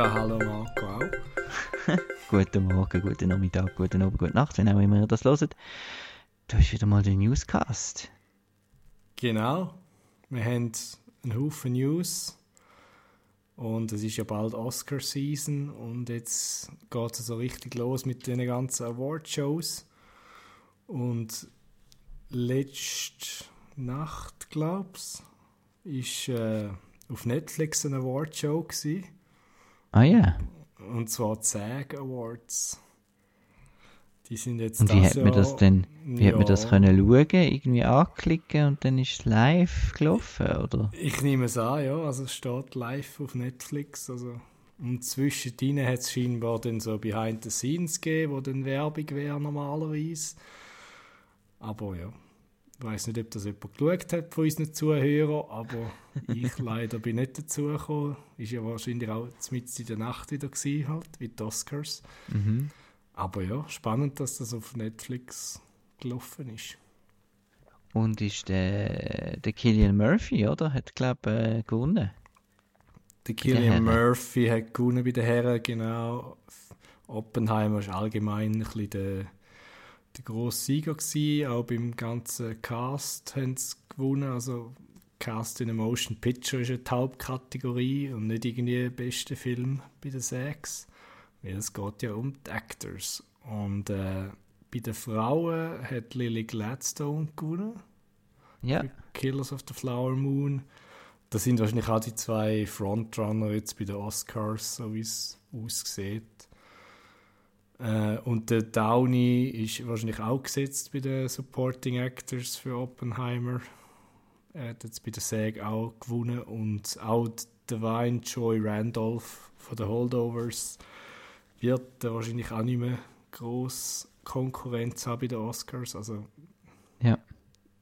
Ja, hallo Marco auch. guten Morgen, guten Nachmittag, guten Abend, gute Nacht, wenn auch immer ihr das hört. Du hast wieder mal den Newscast. Genau. Wir haben einen Haufen News. Und es ist ja bald Oscar-Season. Und jetzt geht es so richtig los mit den ganzen Award-Shows. Und letzte Nacht, glaub's, ist äh, auf Netflix eine Award-Show gewesen. Ah ja. Und zwar die SAG Awards. Die sind jetzt Und wie das hat man das denn, wie hat man das Ja. können schauen? Irgendwie anklicken und dann ist es live gelaufen, oder? Ich nehme es an, ja. Also es steht live auf Netflix. Also. Und zwischendrin hat es scheinbar dann so Behind the Scenes gegeben, wo dann Werbung wäre normalerweise. Aber ja, ich weiß nicht, ob das jemand geschaut hat von unseren Zuhörern, aber ich leider bin nicht dazu gekommen. Ist ja wahrscheinlich auch mitten in der Nacht wieder gewesen, halt, wie die Oscars. Mhm. Aber ja, spannend, dass das auf Netflix gelaufen ist. Und ist der, der Killian Murphy, oder? Hat, glaube äh, gewonnen. Der Killian. Murphy hat gewonnen bei den Herren, genau. Oppenheimer ist allgemein ein bisschen der, der grosse Sieger gewesen. Auch beim ganzen Cast haben sie gewonnen. Also Cast in a Motion Picture ist die Hauptkategorie und nicht irgendwie der beste Film bei den Sex. Weil es geht ja um die Actors. Und äh, bei den Frauen hat Lily Gladstone gewonnen. Ja. für Killers of the Flower Moon. Das sind wahrscheinlich auch die zwei Frontrunner jetzt bei den Oscars, so wie es aussieht. Äh, und der Downey ist wahrscheinlich auch gesetzt bei den Supporting Actors für Oppenheimer. Er hat jetzt bei der SAG auch gewonnen und auch Divine Joy Randolph von den Holdovers wird äh, wahrscheinlich auch nicht mehr groß Konkurrenz haben bei den Oscars. Also Ja. ein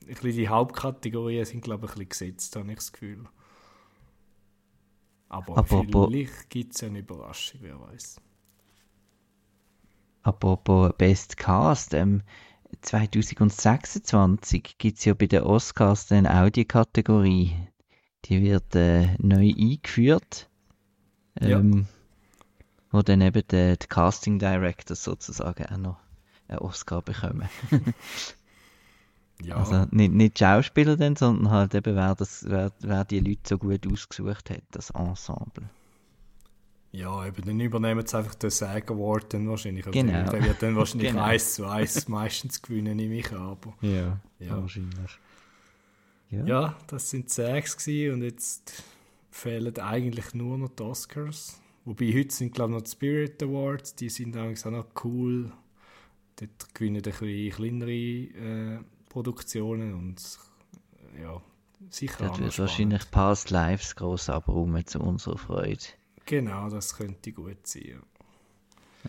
bisschen die Hauptkategorien sind, glaube ich, ein bisschen gesetzt, habe ich das Gefühl. Aber Apropos- vielleicht gibt es ja eine Überraschung, wer weiß. Apropos Best Cast, ähm, 2026 gibt es ja bei den Oscars dann auch die Kategorie. Die wird äh, neu eingeführt. Ja. Ähm, Wo dann eben die, die Casting Directors sozusagen auch noch einen Oscar bekommen. Ja, Also nicht, nicht die Schauspieler dann, sondern halt eben wer, das, wer, wer die Leute so gut ausgesucht hat, das Ensemble. Ja eben, dann übernehmen sie einfach den SAG Award dann wahrscheinlich. Also Genau. Der wird dann wahrscheinlich Genau. 1 zu 1 meistens gewinnen, nehme ich an. Aber Ja, Ja. wahrscheinlich. Ja. ja, das sind die SAGs und jetzt fehlen eigentlich nur noch die Oscars. Wobei heute sind, glaube ich, noch die Spirit Awards, die sind eigentlich auch noch cool. Dort gewinnen ein bisschen kleinere äh, Produktionen und ja, sicher noch wird wahrscheinlich Past Lives gross abräumen zu unserer Freude. Genau, das könnte gut sein. Ja.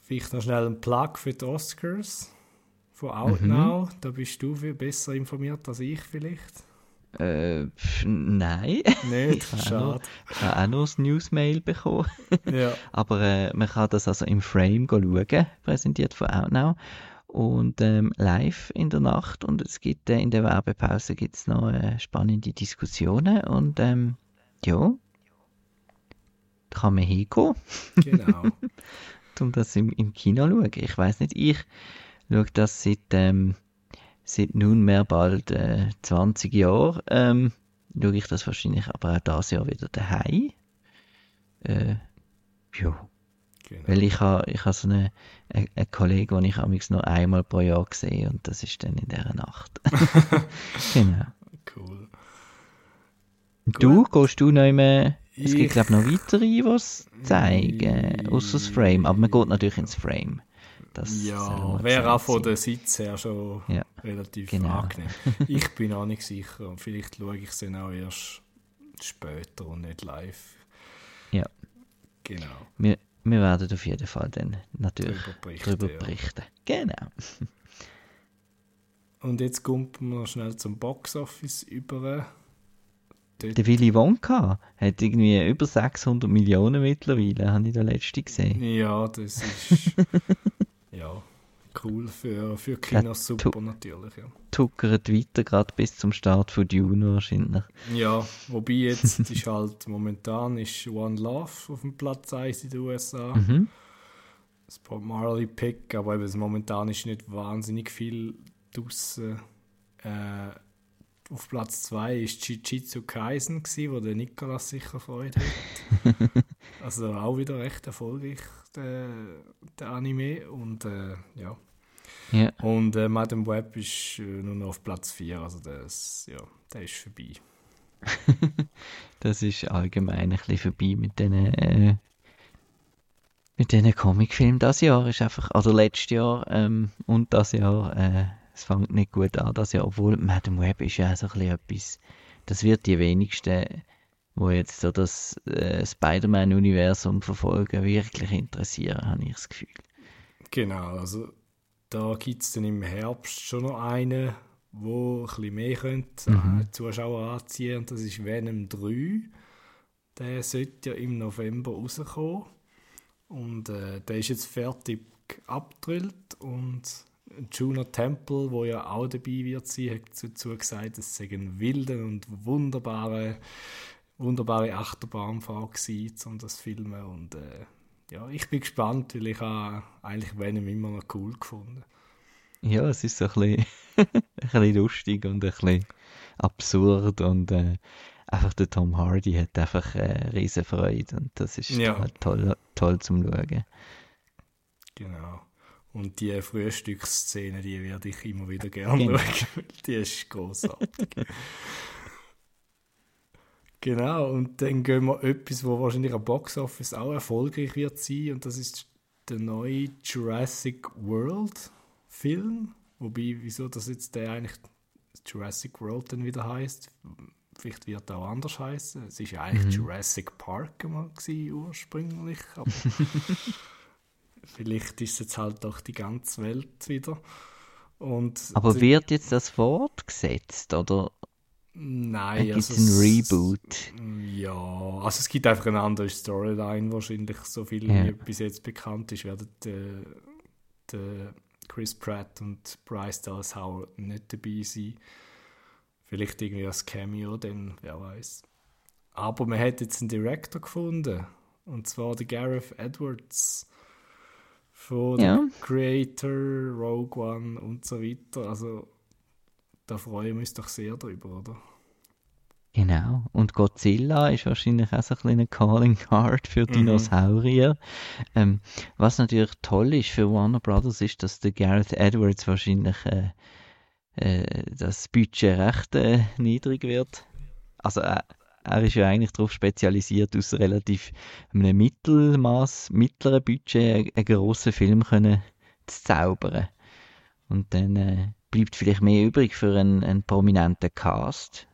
Vielleicht noch schnell ein Plug für die Oscars von Outnow. Da bist du viel besser informiert als ich vielleicht. Äh, pf, nein. Nicht? Ich habe auch Schade. noch- ich habe auch noch ein Newsmail bekommen. Ja. Aber äh, man kann das also im Frame schauen, präsentiert von Outnow. Und ähm, live in der Nacht. Und es gibt äh, in der Werbepause gibt's noch äh, spannende Diskussionen. Und ähm, ja, kann man hingehen, Genau. um das im, im Kino zu schauen. Ich weiß nicht, ich schaue das seit, ähm, seit nunmehr bald äh, 20 Jahren. Ähm, schaue ich das wahrscheinlich aber auch dieses Jahr wieder daheim. Äh, ja. genau. Weil ich habe ich ha so einen, einen, einen Kollegen, den ich amigs nur einmal pro Jahr sehe und das ist dann in dieser Nacht. genau. Cool. Du, gehst du noch mehr? Es gibt Ich- glaube noch weitere, die es zeigen, außer das Frame. Aber man geht natürlich ins Frame. Das Ja, wäre auch von der Sitz her schon Ja, relativ genau. angenehm. Ich bin auch nicht sicher. und Vielleicht schaue ich es dann auch erst später und nicht live. Ja. Genau. Wir, wir werden auf jeden Fall dann natürlich Darüber berichten, darüber ja. berichten. Genau. Und jetzt kommt man schnell zum Boxoffice über. Dort, Der Willy Wonka hat irgendwie über 600 Millionen mittlerweile, habe ich der letzte gesehen. ja, das ist ja cool für, für Kinos super natürlich. Ja. tuckert weiter, gerade bis zum Start von Dune wahrscheinlich. Ja, wobei jetzt ist halt momentan ist One Love auf dem Platz 1 in den USA. Mhm. Das Bob Marley Pick, aber eben momentan ist nicht wahnsinnig viel draussen. Äh, auf Platz 2 war Jujutsu Kaisen, gewesen, wo der Nikolas sicher Freude hat. also auch wieder recht erfolgreich, der, der Anime. Und äh, ja. Ja. Und äh, Madame Web ist äh, nur noch auf Platz 4, also das, ja, der ist vorbei. das ist allgemein ein bisschen vorbei mit diesen äh, mit diesen Comicfilmen. Das Jahr ist einfach, also letztes Jahr ähm, und das Jahr, äh, es fängt nicht gut an, das Jahr, obwohl Madame Web ist ja auch so ein bisschen etwas, das wird die wenigsten, wo jetzt so das äh, Spider-Man-Universum verfolgen, wirklich interessieren, habe ich das Gefühl. Genau, also da gibt es dann im Herbst schon noch einen, wo ein bisschen mehr könnte, Mhm. äh, Zuschauer anziehen und das ist Venom 3. Der sollte ja im November rauskommen und äh, der ist jetzt fertig abgedrillt und Juno Temple, wo ja auch dabei wird sein, hat dazu gesagt, es sei ein wilder und wunderbare, wunderbare Achterbahnfahrt gewesen, um das zu filmen und äh, ja, ich bin gespannt, weil ich habe eigentlich Venom immer noch cool gefunden. Ja, es ist so ein bisschen, ein bisschen lustig und ein bisschen absurd und äh, einfach der Tom Hardy hat einfach äh, riesen Freude und das ist Ja. halt toll, toll zum Schauen. Genau. Und die Frühstücksszene, die werde ich immer wieder gerne Genau. schauen. Die ist großartig. genau, und dann gehen wir etwas, wo wahrscheinlich am Boxoffice auch erfolgreich wird sein, und das ist der neue Jurassic World Film. Wobei, wieso das jetzt der eigentlich Jurassic World dann wieder heißt, vielleicht wird er auch anders heißen. Es ist ja eigentlich Mhm. Jurassic Park mal gewesen, ursprünglich, aber Vielleicht ist es jetzt halt doch die ganze Welt wieder. Und Aber wird jetzt das fortgesetzt oder Nein, gibt es also ein Reboot? Ja, also es gibt einfach eine andere Storyline wahrscheinlich. So viel Ja. wie bis jetzt bekannt ist, werden der, der Chris Pratt und Bryce Dallas Howard nicht dabei sein. Vielleicht irgendwie als Cameo, dann wer weiß. Aber man hat jetzt einen Director gefunden. Und zwar der Gareth Edwards. Von Ja. Creator, Rogue One und so weiter. Also da freuen wir uns doch sehr drüber, oder? Genau. Und Godzilla ist wahrscheinlich auch so ein kleiner Calling Card für Mhm. Dinosaurier. Ähm, was natürlich toll ist für Warner Brothers, ist, dass der Gareth Edwards wahrscheinlich äh, äh, das Budget recht äh, niedrig wird. Also äh, er ist ja eigentlich darauf spezialisiert, aus relativ einem Mittelmaß, mittleren Budget einen, grossen Film können zu zaubern. Und dann äh, bleibt vielleicht mehr übrig für einen, einen prominenten Cast.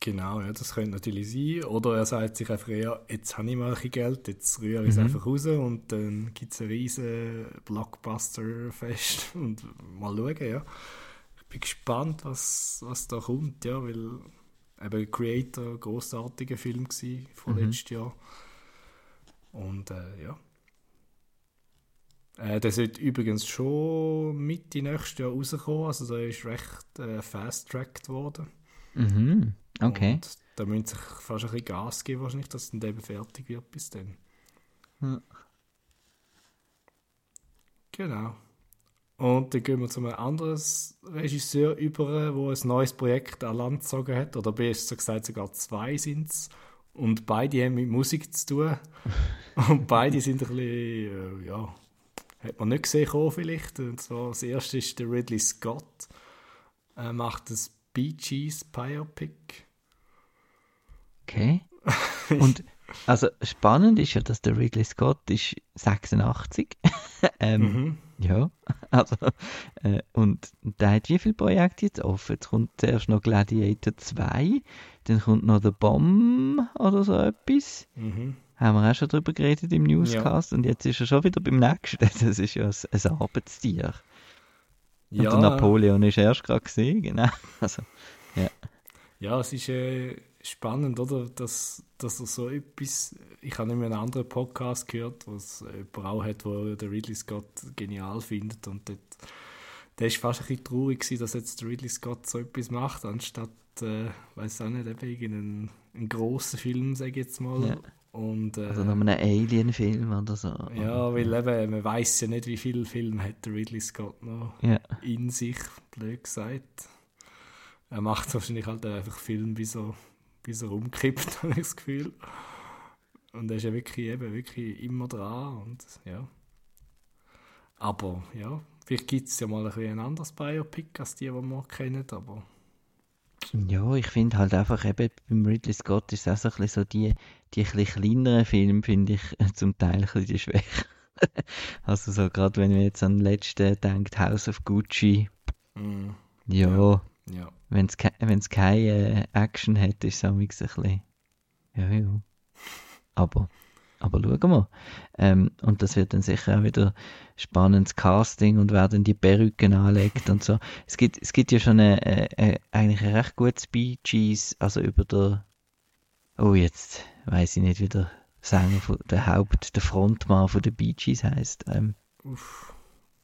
Genau, ja, das könnte natürlich sein. Oder er sagt sich einfach, ja, jetzt habe ich mal ein Geld, jetzt rühre ich es Mhm. einfach raus und dann gibt es ein riesen Blockbuster-Fest und mal schauen, ja. Ich bin gespannt, was, was da kommt, ja, weil eben Creator ein grossartiger Film war von Mhm. letztes Jahr. Und äh, ja. Äh, der sollte übrigens schon Mitte nächstes Jahr rauskommen, also der ist recht äh, fast-tracked worden. Mhm. Okay. Und da müssen sich fast ein bisschen Gas geben, wahrscheinlich, dass dann eben fertig wird bis dann. Ja. Genau. Und dann gehen wir zu einem anderen Regisseur über, der ein neues Projekt an Land gezogen hat. Oder besser gesagt, sogar zwei sind es. Und beide haben mit Musik zu tun. Und beide sind ein bisschen, äh, ja, hat man nicht gesehen kommen vielleicht. Und zwar das erste ist der Ridley Scott. Er macht das Bee Gees Biopic. Okay. Und also spannend ist ja, dass der Ridley Scott ist 86. ähm, Mhm. Ja, also äh, und der hat wie viele Projekte jetzt offen? Jetzt kommt zuerst noch Gladiator 2, dann kommt noch The Bomb oder so etwas. Mhm. Haben wir auch schon drüber geredet im Newscast und jetzt ist er schon wieder beim nächsten. Das ist ja ein, ein Arbeitstier. Und der Napoleon ist erst gerade gesehen, genau. Also, Ja, es ist äh, spannend, oder? Dass, dass er so etwas. Ich habe nämlich einen anderen Podcast gehört, wo es jemand auch hat, wo der Ridley Scott genial findet und dort der ist fast ein bisschen traurig gewesen, dass jetzt Ridley Scott so etwas macht, anstatt, äh, weiß auch nicht, eben einen, einen grossen Film, sage ich jetzt mal. Ja. Und, äh, also noch einen Alien-Film oder so. Ja, weil eben, man weiß ja nicht, wie viele Filme hat Ridley Scott noch ja. in sich, blöd gesagt. Er macht wahrscheinlich halt einfach Film, bis er, bis er umkippt, habe ich das Gefühl. Und er ist ja wirklich, eben, wirklich immer dran und ja. Aber ja, vielleicht gibt es ja mal ein, ein anderes Biopic als die, die wir kennen, aber... Ja, ich finde halt einfach eben beim Ridley Scott ist es auch so, ein so die, die ein kleineren Filme, finde ich zum Teil ein bisschen die Schwäche. also so gerade wenn man jetzt an den letzten denkt, House of Gucci. Mm, ja, ja. Ja. wenn es ke keine äh, Action hat, ist es auch ein bisschen... Ja, ja. Aber aber schauen wir. Ähm, und das wird dann sicher auch wieder spannendes Casting und wer dann die Perücken anlegt und so. Es gibt, es gibt ja schon eine, eine, eigentlich ein recht gutes Bee Gees, also über der, oh jetzt weiß ich nicht, wie der Sänger, von, der Haupt, der Frontmann von der Bee Gees heisst. Ähm,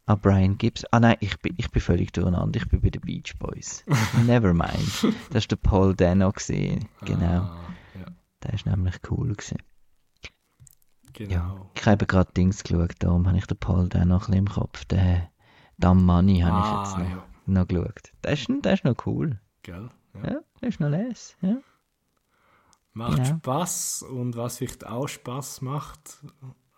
Ah, Brian Gibbs. Ah nein, ich bin, ich bin völlig durcheinander. Ich bin bei den Beach Boys. Never mind. Das ist der Paul Dano gesehen. Genau. Ah, ja. Der ist nämlich cool gewesen. Genau. Ja, ich habe gerade Dings geschaut, darum habe ich den Paul da noch ein bisschen im Kopf. Den Dumb Money habe ah, ich jetzt noch, ja. noch geschaut. Der ist, der ist noch cool. Gell? Ja, ja der ist noch les. Ja. Macht genau. Spaß und was vielleicht auch Spaß macht,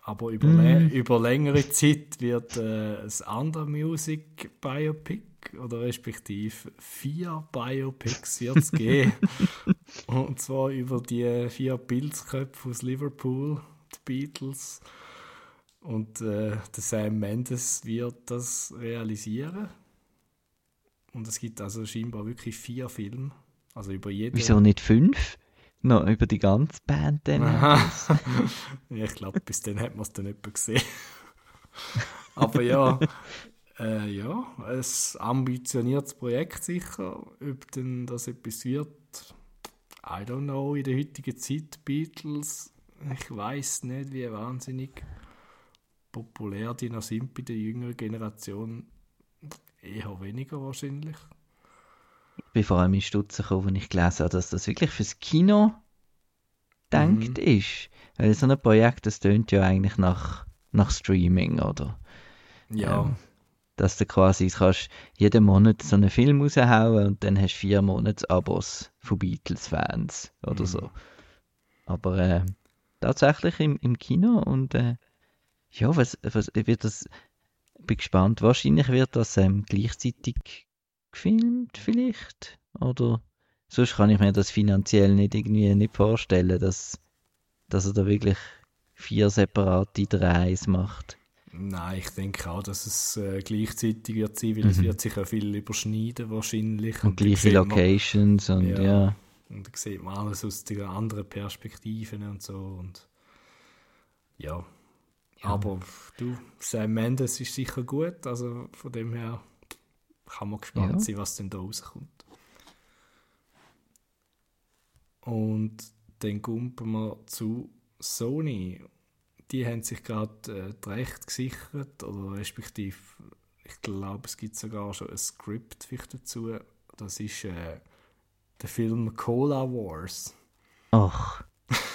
aber über, mm. über längere Zeit wird äh, ein anderes Music Biopic oder respektive vier Biopics wird es geben. und zwar über die vier Pilzköpfe aus Liverpool Beatles. Und äh, der Sam Mendes wird das realisieren. Und es gibt also scheinbar wirklich vier Filme. Also über jeden. Wieso nicht fünf? Noch über die ganze Band dann? ich glaube, bis dann hat man es dann nicht gesehen. Aber ja, äh, ja, ein ambitioniertes Projekt sicher. Ob denn das etwas wird, I don't know, in der heutigen Zeit, Beatles ich weiß nicht, wie wahnsinnig populär die noch sind bei der jüngeren Generation. Eher weniger wahrscheinlich. Ich bin vor allem in Stutzen gekommen, als ich gelesen habe, dass das wirklich fürs Kino denkt mhm. ist. Weil so ein Projekt, das tönt ja eigentlich nach, nach Streaming, oder? Ja. Ähm, dass du quasi kannst jeden Monat so einen Film raushauen und dann hast du vier Monate Abos von Beatles-Fans oder mhm. so. Aber äh, tatsächlich im, im Kino und äh, ja, was, was wird das, bin gespannt, wahrscheinlich wird das ähm, gleichzeitig gefilmt vielleicht oder sonst kann ich mir das finanziell nicht irgendwie nicht vorstellen, dass, dass er da wirklich vier separate Drehs macht. Nein, ich denke auch, dass es äh, gleichzeitig wird sein, weil mhm. es wird sich auch viel überschneiden wahrscheinlich. Und, und gleiche Locations man, und ja. ja. Und da sieht man alles aus der anderen Perspektiven und so. Und ja. ja. Aber du, Sam Mendes ist sicher gut. Also von dem her kann man gespannt ja. sein, was denn da rauskommt. Und dann kommen wir zu Sony. Die haben sich gerade äh, die Rechte gesichert, oder respektive, ich glaube, es gibt sogar schon ein Skript dazu. Das ist äh, der Film Cola Wars. Ach,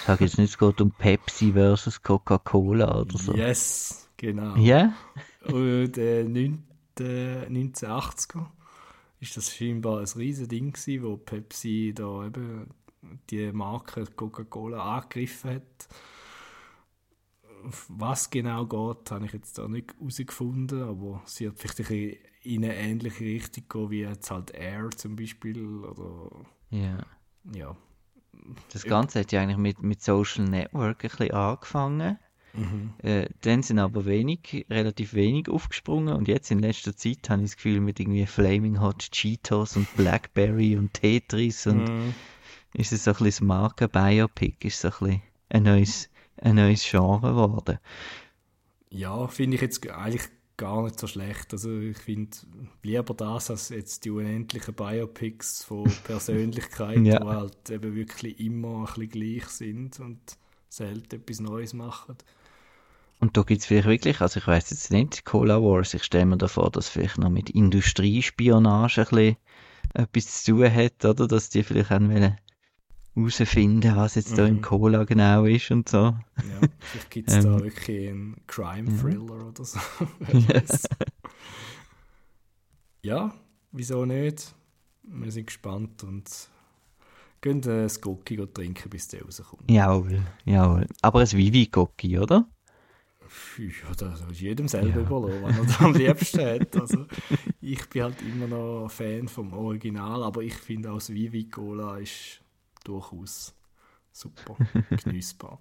sag jetzt nicht, es geht um Pepsi versus Coca-Cola oder so. Yes, genau. Ja? Yeah? Und äh, 1980er ist das scheinbar ein riesiges Ding gewesen, wo Pepsi da eben die Marke Coca-Cola angegriffen hat. Was genau geht, habe ich jetzt da nicht herausgefunden, aber sie hat vielleicht ein in eine ähnliche Richtung gehen wie jetzt halt Air zum Beispiel oder ja. ja. Das Ganze hat ja eigentlich mit, mit Social Network ein bisschen angefangen. Mhm. Äh, dann sind aber wenig, relativ wenig aufgesprungen und jetzt in letzter Zeit habe ich das Gefühl mit irgendwie Flaming Hot Cheetos und Blackberry und Tetris und mhm. ist es so ein bisschen das Marken-Biopic, ist so ein bisschen ein neues, ein neues Genre geworden. Ja, finde ich jetzt eigentlich gar nicht so schlecht. Also ich finde lieber das als jetzt die unendlichen Biopics von Persönlichkeiten, ja. die halt eben wirklich immer ein bisschen gleich sind und selten etwas Neues machen. Und da gibt es vielleicht wirklich, also ich weiß jetzt nicht, Cola Wars, ich stelle mir da vor, dass vielleicht noch mit Industriespionage ein bisschen etwas zu tun hat, oder? Dass die vielleicht auch wollen herausfinden, was jetzt mhm. da im mhm. Cola genau ist und so. Ja, vielleicht gibt es ähm, da wirklich einen Crime-Thriller ja. oder so. ja, wieso nicht? Wir sind gespannt und gehen das Gocki trinken, bis der rauskommt. Jawohl, jawohl. Aber ein Vivi-Gocki, oder? Ja, das ist jedem selber ja. überlassen, wenn er das am liebsten hat. Also, ich bin halt immer noch Fan vom Original, aber ich finde auch das Vivi Cola ist durchaus super genießbar.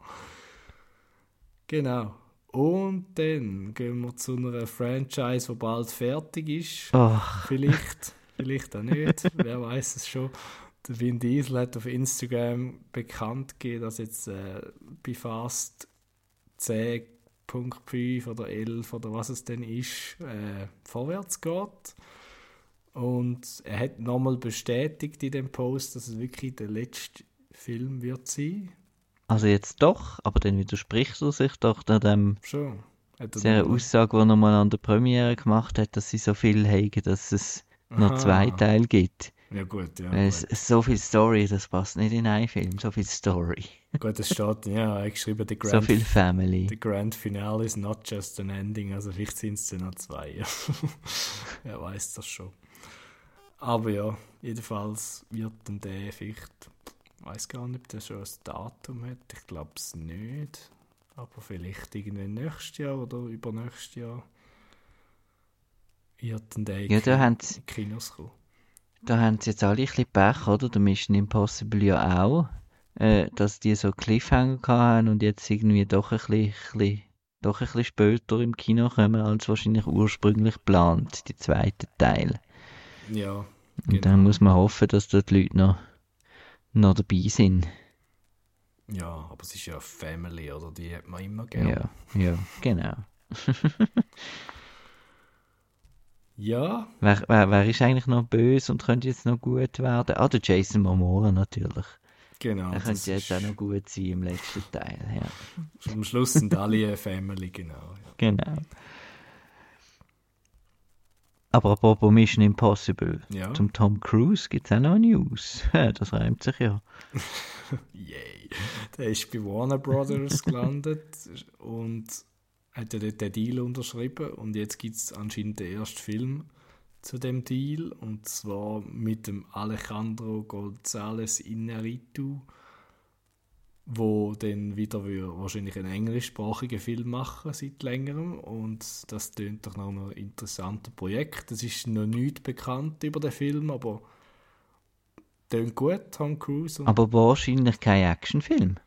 genau. Und dann gehen wir zu einer Franchise, die bald fertig ist. Ach. Vielleicht, vielleicht auch nicht. Wer weiß es schon. Der Vin Diesel hat auf Instagram bekannt gegeben, dass jetzt äh, bei Fast 10.5 oder 11 oder was es denn ist, äh, vorwärts geht. Und er hat nochmal bestätigt in dem Post, dass es wirklich der letzte Film wird sein. Also jetzt doch, aber dann widerspricht er sich doch an dem Schon. sehr Aussage, die er nochmal an der Premiere gemacht hat, dass sie so viel haben, dass es Aha. noch zwei Teile gibt. Ja gut, ja. Es, so viel Story, das passt nicht in einen Film, so viel Story. Gut, es steht, ja, hat geschrieben, the grand, so viel Family. The grand finale is not just an ending, also vielleicht sind es dann noch zwei. er weiß das schon. Aber ja, jedenfalls wird dann der vielleicht ich weiß gar nicht, ob der schon ein Datum hat. Ich glaube es nicht. Aber vielleicht irgendwann nächstes Jahr oder übernächstes Jahr wird dann der ja, in die Kinos kommen. Da haben sie jetzt alle ein bisschen Pech, oder? Der Mission Impossible ja auch. Äh, dass die so Cliffhanger hatten und jetzt irgendwie doch ein bisschen, bisschen, doch ein bisschen später im Kino kommen, als wahrscheinlich ursprünglich geplant, die zweite Teil. Ja. Genau. Und dann muss man hoffen, dass dort die Leute noch noch dabei sind. Ja, aber es ist ja Family, oder? Die hat man immer gerne. Ja, ja, genau. ja. Wer, wer, wer ist eigentlich noch böse und könnte jetzt noch gut werden? Ah, der Jason Momoa natürlich. Genau. Er könnte jetzt auch noch gut sein im letzten Teil, ja. Am Schluss sind alle eine Family, genau. Ja. Genau. Aber apropos Mission Impossible, ja. zum Tom Cruise gibt es auch noch News. Das reimt sich ja. Yay. Der ist bei Warner Brothers gelandet und hat ja dort den Deal unterschrieben und jetzt gibt es anscheinend den ersten Film zu dem Deal und zwar mit dem Alejandro González Inarritu wo dann wieder wahrscheinlich einen englischsprachigen Film machen seit längerem und das tönt doch nach einem interessanten Projekt. Es ist noch nicht bekannt über den Film, aber tönt gut, Tom Cruise. aber wahrscheinlich kein Actionfilm,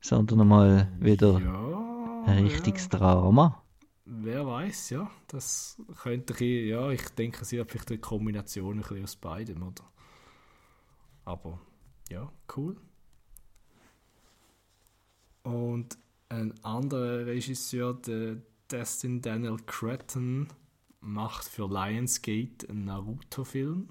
sondern mal wieder ja, ein richtiges ja. Drama. Wer weiß, ja, das könnte ich, ja, ich denke, sie hat vielleicht eine Kombination ein bisschen aus beidem, oder? Aber ja, cool. Und ein anderer Regisseur, der Destin Daniel Cretton, macht für Lionsgate einen Naruto-Film.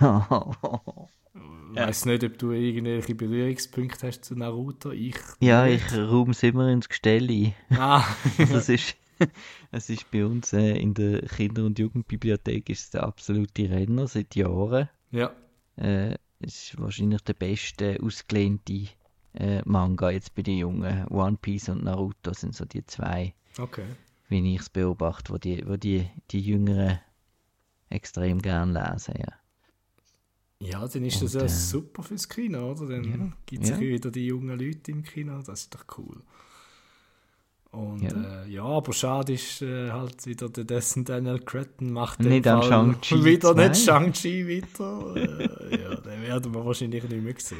Ich weiß nicht, ob du irgendwelche Berührungspunkte hast zu Naruto. Ich ja, nicht. ich räume es immer ins Gestell Ah. das ist, es ist bei uns äh, in der Kinder- und Jugendbibliothek ist der absolute Renner seit Jahren. Ja. Äh, es ist wahrscheinlich der beste ausgelehnte äh, Manga jetzt bei den Jungen. One Piece und Naruto sind so die zwei, okay. wie ich es beobachte, wo die, wo die, die Jüngeren extrem gern lesen, ja. Ja, dann ist und, das ja äh, super fürs Kino, oder? Dann ja, gibt es ja. wieder die jungen Leute im Kino, das ist doch cool. Und ja, äh, ja aber schade ist äh, halt wieder der dessen Daniel Cretton macht nicht Fall Shang-Chi wieder nicht Shang-Chi wieder. äh, ja, den werden wir wahrscheinlich nicht mehr sehen.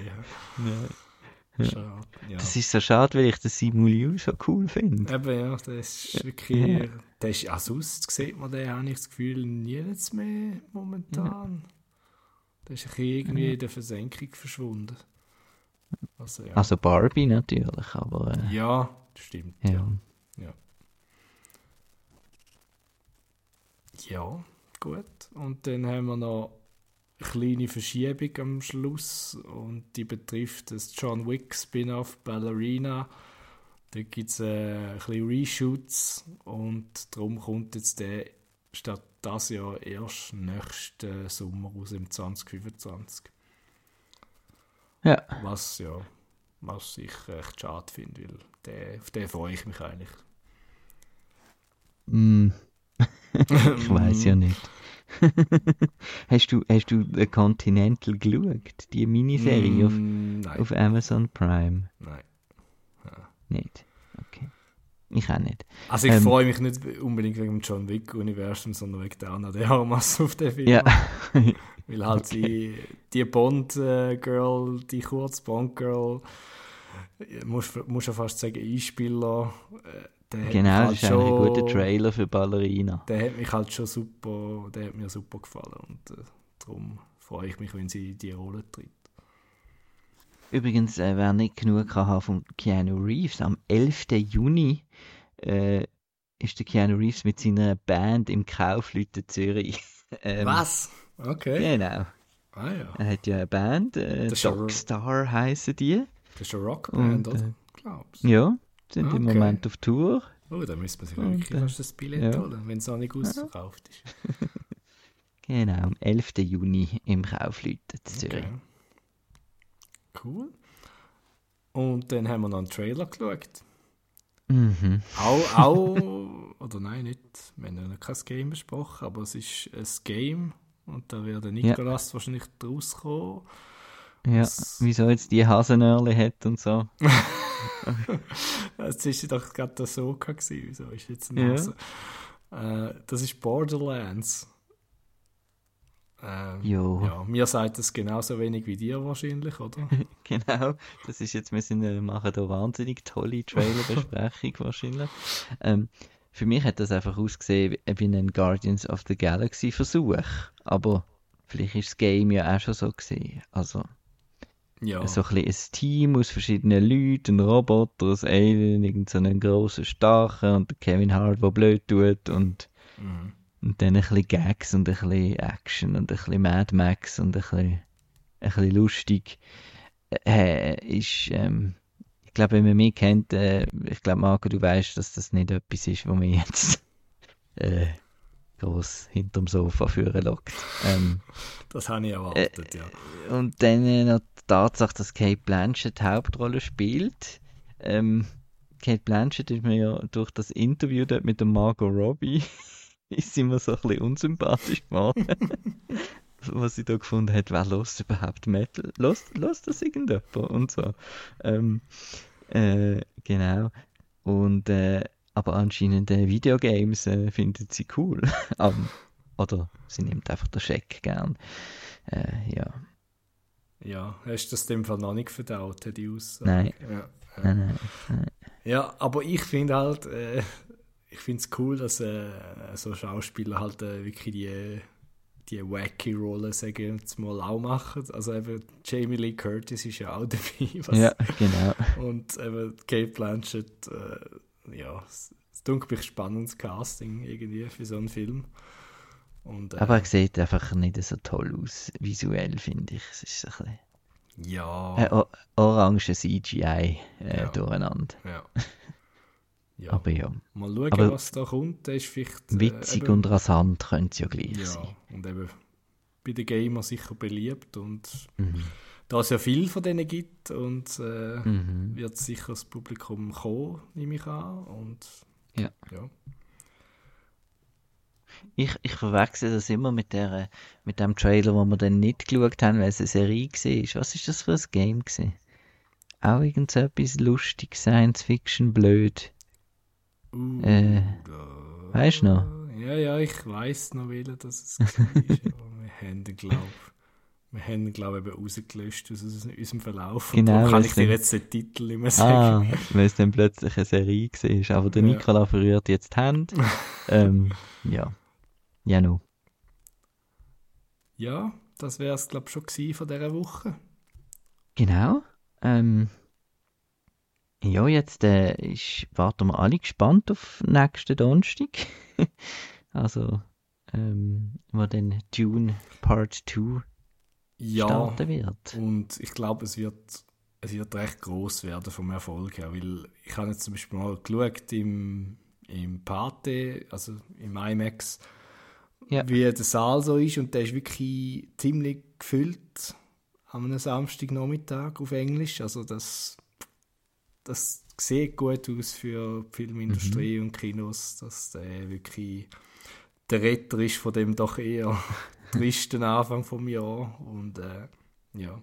Ja. Schade, ja. Das ist so schade, weil ich den Simu Liu so cool finde. Eben, ja, das ist wirklich. Ja. Der ist, also sonst sieht man den, habe ich das Gefühl, nie mehr momentan. Der ist ein irgendwie ja. in der Versenkung verschwunden. Also, ja. also Barbie natürlich, aber. Äh, ja, stimmt. Ja. ja. ja. Ja, gut. Und dann haben wir noch kleine Verschiebung am Schluss und die betrifft das John Wick Spin-off Ballerina, Da gibt es äh, ein bisschen Reshoots und darum kommt jetzt der statt das Jahr erst nächsten Sommer aus im 2025. Ja. Was ja, was ich echt schade finde, weil der, auf den freue ich mich eigentlich. Mm. ich weiß ja nicht. hast, du, hast du The Continental geschaut? Die Miniserie Mm, auf, auf Amazon Prime? Nein. Nicht? Okay. Ich auch nicht. Also ich Ähm. freue mich nicht unbedingt wegen dem John Wick-Universum, sondern wegen der Anna de Armas auf den Film. Ja. Weil halt die, die Bond-Girl, die kurz Bond-Girl, muss muss ja fast sagen, Einspieler, äh, der genau, mich das halt ist eigentlich ein schon, guter Trailer für Ballerina. Der hat mich halt schon super, der hat mir super gefallen und äh, darum freue ich mich, wenn sie in die Rolle tritt. Übrigens, äh, wer nicht genug kann haben von Keanu Reeves, am 11. Juni äh, ist der Keanu Reeves mit seiner Band im Kaufleuten Zürich. ähm, Was? Okay. Genau. Ah ja. Er hat ja eine Band, äh, ja- Dogstar heißen die. Das ist eine Rockband, Und, oder? äh, Glaubst Ja, sind im Okay. Moment auf Tour. Oh, da müsste man sich Und, wirklich äh, das Billett ja. holen, wenn es noch nicht ausverkauft ist. Genau, am 11. Juni im Kaufleuten Zürich. Okay. Cool. Und dann haben wir noch einen Trailer geschaut. Mhm. Auch, auch oder nein, nicht. Wir haben ja noch kein Game besprochen, aber es ist ein Game und da wird der Nikolas wahrscheinlich draus kommen. Ja, Das- wieso jetzt die Hasenörle hat und so. Es ist doch gerade der Soka gewesen. Wieso ist jetzt ein Ja. Hase? Äh, das ist Borderlands. Ähm, Jo. Ja, mir sagt das genauso wenig wie dir wahrscheinlich, oder? Genau, das ist jetzt, wir sind, äh, machen da wahnsinnig tolle Trailerbesprechung wahrscheinlich. Ähm, für mich hat das einfach ausgesehen wie wie ein Guardians of the Galaxy Versuch, aber vielleicht ist das Game ja auch schon so gesehen. Also Ja. so ein, bisschen ein Team aus verschiedenen Leuten, ein Roboter, ein Alien, irgend so grossen Starken und Kevin Hart, der blöd tut und, Mhm. Und dann ein bisschen Gags und ein bisschen Action und ein bisschen Mad Max und ein bisschen, ein bisschen lustig. Äh, ist, ähm, ich glaube, wenn man mich kennt, äh, ich glaube, Marco, du weißt, dass das nicht etwas ist, wo man jetzt äh, groß hinterm Sofa führen lockt. Ähm, Das habe ich erwartet, ja. und dann äh, noch die Tatsache, dass Kate Blanchett die Hauptrolle spielt. Ähm, Kate Blanchett ist mir ja durch das Interview dort mit der Margot Robbie ist sie mir so ein bisschen unsympathisch geworden. Was sie da gefunden hat, wer lost überhaupt Metal? Lost, lost das irgendjemand? Und so. Ähm, äh, genau. Und, äh, aber anscheinend äh, Videogames äh, findet sie cool. Ähm, oder sie nimmt einfach den Scheck gern. Äh, ja. Ja, hast du das dem Fall noch nicht verdaut, die Aussage? Nein. Ja, ja. Nein, nein. ja aber ich finde halt, äh, ich finde es cool, dass äh, so Schauspieler halt äh, wirklich die, die wacky Rolle, sagen wir jetzt mal, auch machen. Also eben Jamie Lee Curtis ist ja auch dabei. Ja, genau. Und eben Kate Blanchett, äh, ja, es dunkelt mich spannendes Casting irgendwie für so einen Film. Und, äh, Aber er sieht einfach nicht so toll aus, visuell, finde ich. Es ist ein bisschen ja, äh, orange CGI äh, Ja. durcheinander. ja. ja. Aber ja, Mal schauen, aber- was da kommt. Das ist vielleicht, äh, witzig eben- und rasant könnte es ja gleich sein. Ja, und eben bei den Gamern sicher beliebt und Mhm. da es ja viel von denen gibt und äh, Mhm. wird sicher das Publikum kommen, nehme ich an. Und Ja. ja. Ich, ich verwechsel das immer mit, der, mit dem Trailer, wo wir dann nicht geschaut haben, weil es eine Serie war. Was ist das für ein Game? Gewesen? Auch irgend so etwas lustig, Science Fiction, blöd. Uh, Äh, da- weisst du noch? Ja, ja, ich weiß noch, welcher das es war. aber wir haben den, glaube wir haben ihn, glaube ich, eben rausgelöscht aus us- unserem Verlauf. Und Genau, darum kann ich dir jetzt den Titel nicht mehr Ah, sagen. weil es dann plötzlich eine Serie war. Aber der Ja. Nikola verrührt jetzt die Hand. ähm, ja. Ja, no. Ja, das wäre es, glaube ich, schon von dieser Woche. Genau. Ähm, ja, jetzt äh, ist, warten wir alle gespannt auf nächsten Donnerstag. also, ähm, wo dann Dune Part 2 Ja, starten wird. und ich glaube, es wird es wird recht groß werden vom Erfolg her, weil ich habe jetzt zum Beispiel mal geschaut im, im Pate, also im IMAX, ja. wie der Saal so ist und der ist wirklich ziemlich gefüllt am einem Samstagnachmittag auf Englisch, also das, das sieht gut aus für die Filmindustrie mhm. und Kinos, dass der wirklich der Retter ist von dem doch eher tristen Anfang vom Jahr und äh, ja.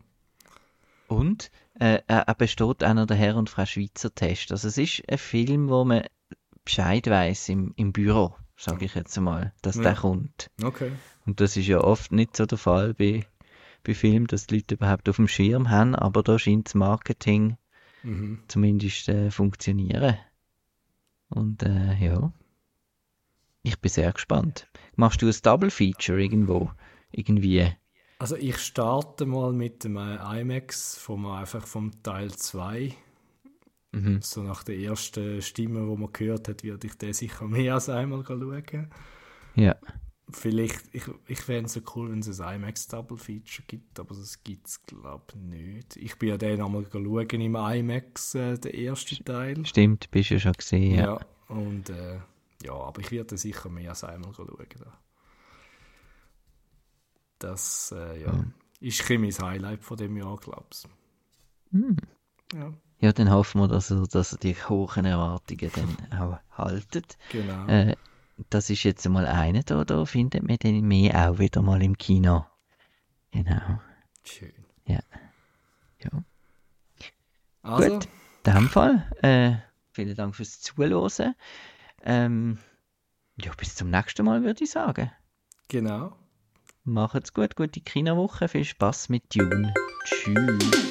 Und äh, er besteht einer der Herr und Frau Schweizer Test. Also es ist ein Film, wo man Bescheid weiß im, im Büro, sage ich jetzt einmal, dass ja. der kommt. Okay. Und das ist ja oft nicht so der Fall bei, bei Filmen, dass die Leute überhaupt auf dem Schirm haben, aber da scheint das Marketing mhm. zumindest äh, funktionieren. Und äh, ja, ich bin sehr gespannt. Machst du ein Double Feature irgendwo? Irgendwie? Also ich starte mal mit dem äh, IMAX vom, einfach vom Teil 2. Mhm. So nach der ersten Stimme, wo man gehört hat, würde ich den sicher mehr als einmal schauen. Ja. Vielleicht, ich, ich fände es so cool, wenn es ein IMAX Double Feature gibt, aber das gibt es, glaube ich, nicht. Ich bin ja den einmal schauen im IMAX, äh, der erste Teil. Stimmt, bist du ja schon gesehen, ja. ja und äh, ja, aber ich werde sicher mehr als einmal schauen. Da. Das äh, ja, mhm. ist mein Highlight von dem Jahr, glaube ich. Mhm. Ja. ja, dann hoffen wir, dass er, dass er die hohen Erwartungen dann auch haltet. Genau. Äh, das ist jetzt mal einer da, da findet man den mehr auch wieder mal im Kino. Genau. Schön. Ja. Ja. Also. Gut, in dem Fall, äh, vielen Dank fürs Zuhören. Ähm, ja, bis zum nächsten Mal, würde ich sagen. Genau. Macht's gut, gute Kinowoche, viel Spaß mit Dune. Tschüss.